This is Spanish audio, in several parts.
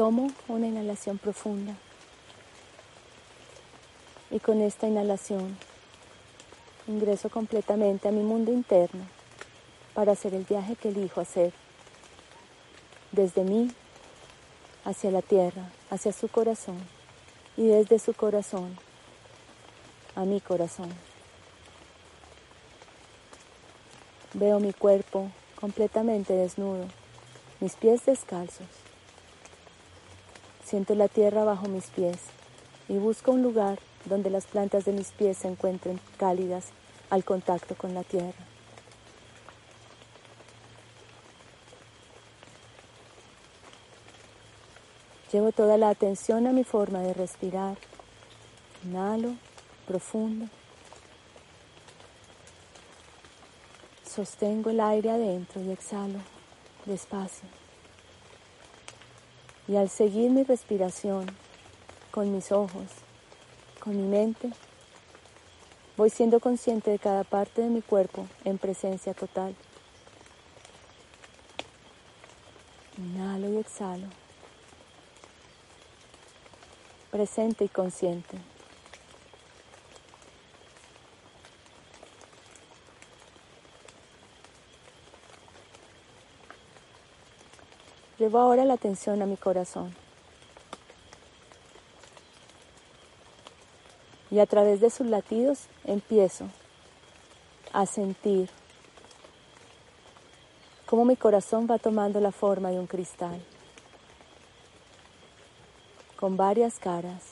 Tomo una inhalación profunda y con esta inhalación ingreso completamente a mi mundo interno para hacer el viaje que elijo hacer desde mí hacia la tierra, hacia su corazón y desde su corazón a mi corazón. Veo mi cuerpo completamente desnudo, mis pies descalzos. Siento la tierra bajo mis pies y busco un lugar donde las plantas de mis pies se encuentren cálidas al contacto con la tierra. Llevo toda la atención a mi forma de respirar. Inhalo profundo. Sostengo el aire adentro y exhalo despacio. Y al seguir mi respiración con mis ojos, con mi mente, voy siendo consciente de cada parte de mi cuerpo en presencia total. Inhalo y exhalo. Presente y consciente. Llevo ahora la atención a mi corazón. Y a través de sus latidos empiezo a sentir cómo mi corazón va tomando la forma de un cristal, con varias caras,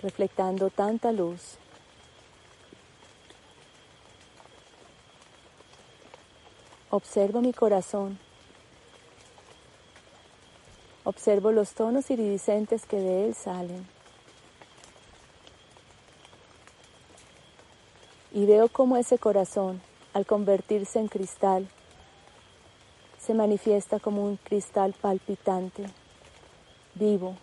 reflectando tanta luz Observo mi corazón. Observo los tonos iridiscentes que de él salen. Y veo cómo ese corazón, al convertirse en cristal, se manifiesta como un cristal palpitante, vivo,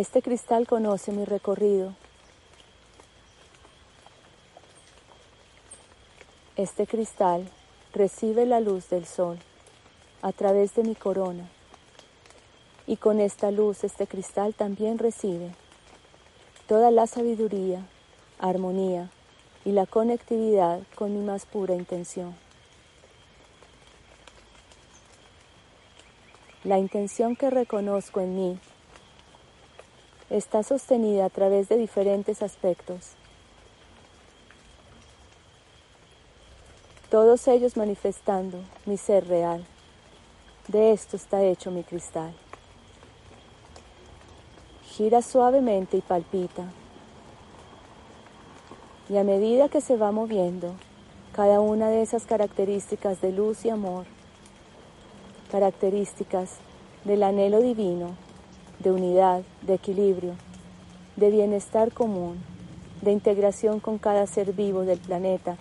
Este cristal conoce mi recorrido. Este cristal recibe la luz del sol a través de mi corona y con esta luz este cristal también recibe toda la sabiduría, armonía y la conectividad con mi más pura intención. La intención que reconozco en mí está sostenida a través de diferentes aspectos, todos ellos manifestando mi ser real. De esto está hecho mi cristal. Gira suavemente y palpita. Y a medida que se va moviendo, cada una de esas características de luz y amor, características del anhelo divino, de unidad, de equilibrio, de bienestar común, de integración con cada ser vivo del planeta,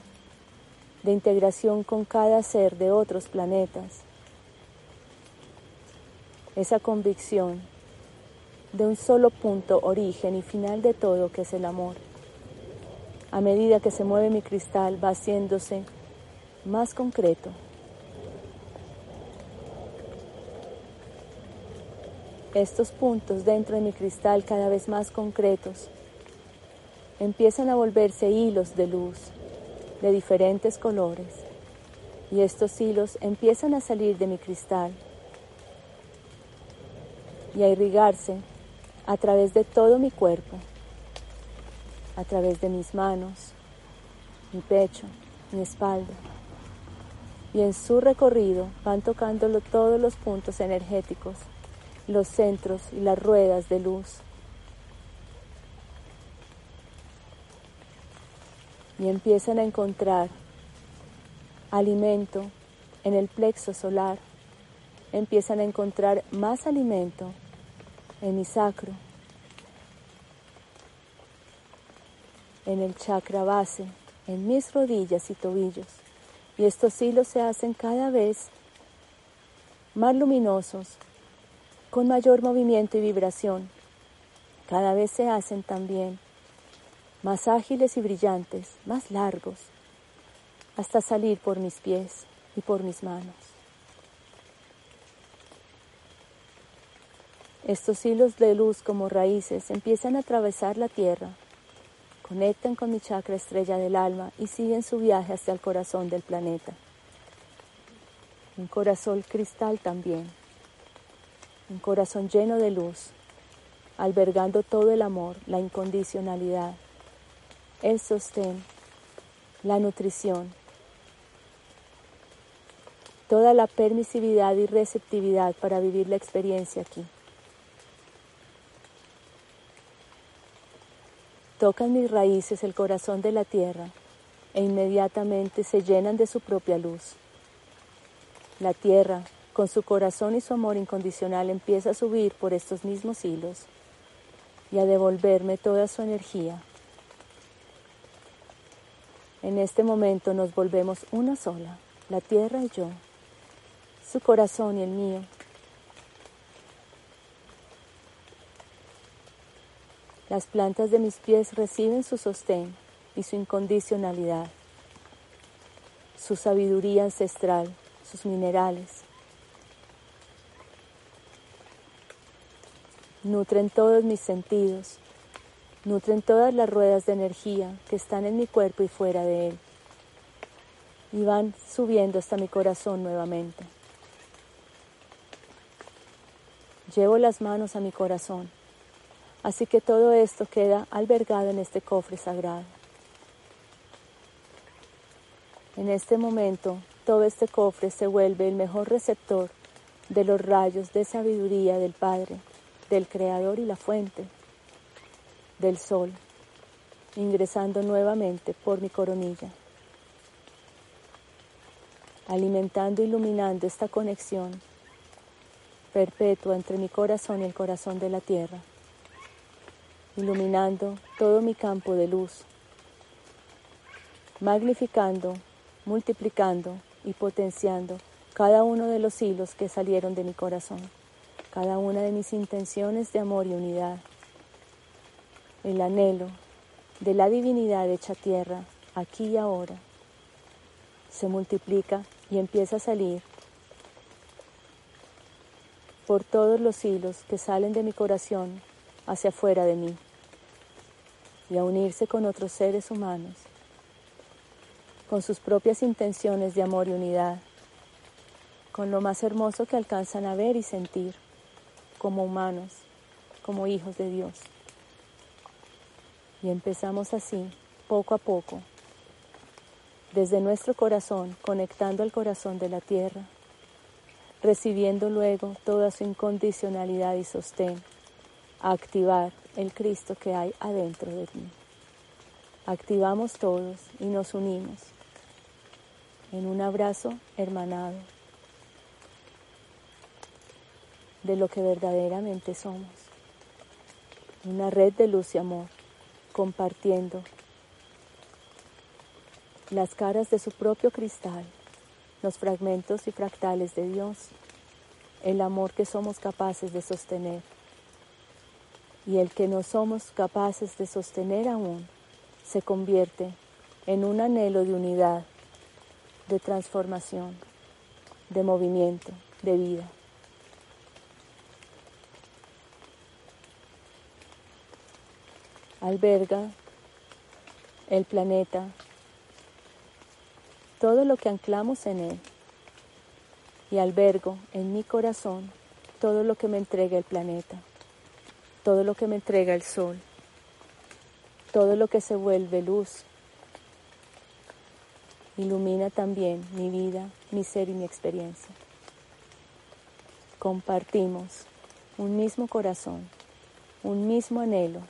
de integración con cada ser de otros planetas. Esa convicción de un solo punto, origen y final de todo que es el amor. A medida que se mueve mi cristal va haciéndose más concreto, estos puntos dentro de mi cristal cada vez más concretos empiezan a volverse hilos de luz de diferentes colores y estos hilos empiezan a salir de mi cristal y a irrigarse a través de todo mi cuerpo, a través de mis manos, mi pecho, mi espalda. Y en su recorrido van tocándolo todos los puntos energéticos los centros y las ruedas de luz. Y empiezan a encontrar alimento en el plexo solar. Empiezan a encontrar más alimento en mi sacro, en el chakra base, en mis rodillas y tobillos. Y estos hilos se hacen cada vez más luminosos, con mayor movimiento y vibración. Cada vez se hacen también más ágiles y brillantes, más largos, hasta salir por mis pies y por mis manos. Estos hilos de luz como raíces empiezan a atravesar la tierra, conectan con mi chakra estrella del alma y siguen su viaje hacia el corazón del planeta. Un corazón cristal también un corazón lleno de luz, albergando todo el amor, la incondicionalidad, el sostén, la nutrición, toda la permisividad y receptividad para vivir la experiencia aquí. Tocan mis raíces el corazón de la tierra e inmediatamente se llenan de su propia luz. La tierra, con su corazón y su amor incondicional empieza a subir por estos mismos hilos y a devolverme toda su energía. En este momento nos volvemos una sola, la tierra y yo, su corazón y el mío. Las plantas de mis pies reciben su sostén y su incondicionalidad, su sabiduría ancestral, sus minerales, nutren todos mis sentidos, nutren todas las ruedas de energía que están en mi cuerpo y fuera de él, y van subiendo hasta mi corazón nuevamente. Llevo las manos a mi corazón, así que todo esto queda albergado en este cofre sagrado. En este momento, todo este cofre se vuelve el mejor receptor de los rayos de sabiduría del Padre del Creador y la fuente, del Sol, ingresando nuevamente por mi coronilla, alimentando iluminando esta conexión perpetua entre mi corazón y el corazón de la tierra, iluminando todo mi campo de luz, magnificando, multiplicando y potenciando cada uno de los hilos que salieron de mi corazón cada una de mis intenciones de amor y unidad. El anhelo de la divinidad hecha tierra, aquí y ahora, se multiplica y empieza a salir por todos los hilos que salen de mi corazón hacia afuera de mí y a unirse con otros seres humanos, con sus propias intenciones de amor y unidad, con lo más hermoso que alcanzan a ver y sentir como humanos, como hijos de Dios. Y empezamos así, poco a poco, desde nuestro corazón, conectando al corazón de la tierra, recibiendo luego toda su incondicionalidad y sostén, a activar el Cristo que hay adentro de mí. Activamos todos y nos unimos en un abrazo hermanado de lo que verdaderamente somos. Una red de luz y amor, compartiendo las caras de su propio cristal, los fragmentos y fractales de Dios, el amor que somos capaces de sostener y el que no somos capaces de sostener aún se convierte en un anhelo de unidad, de transformación, de movimiento, de vida. Alberga el planeta, todo lo que anclamos en él, y albergo en mi corazón todo lo que me entrega el planeta, todo lo que me entrega el sol, todo lo que se vuelve luz. Ilumina también mi vida, mi ser y mi experiencia. Compartimos un mismo corazón, un mismo anhelo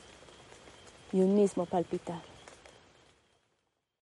y un mismo palpitar.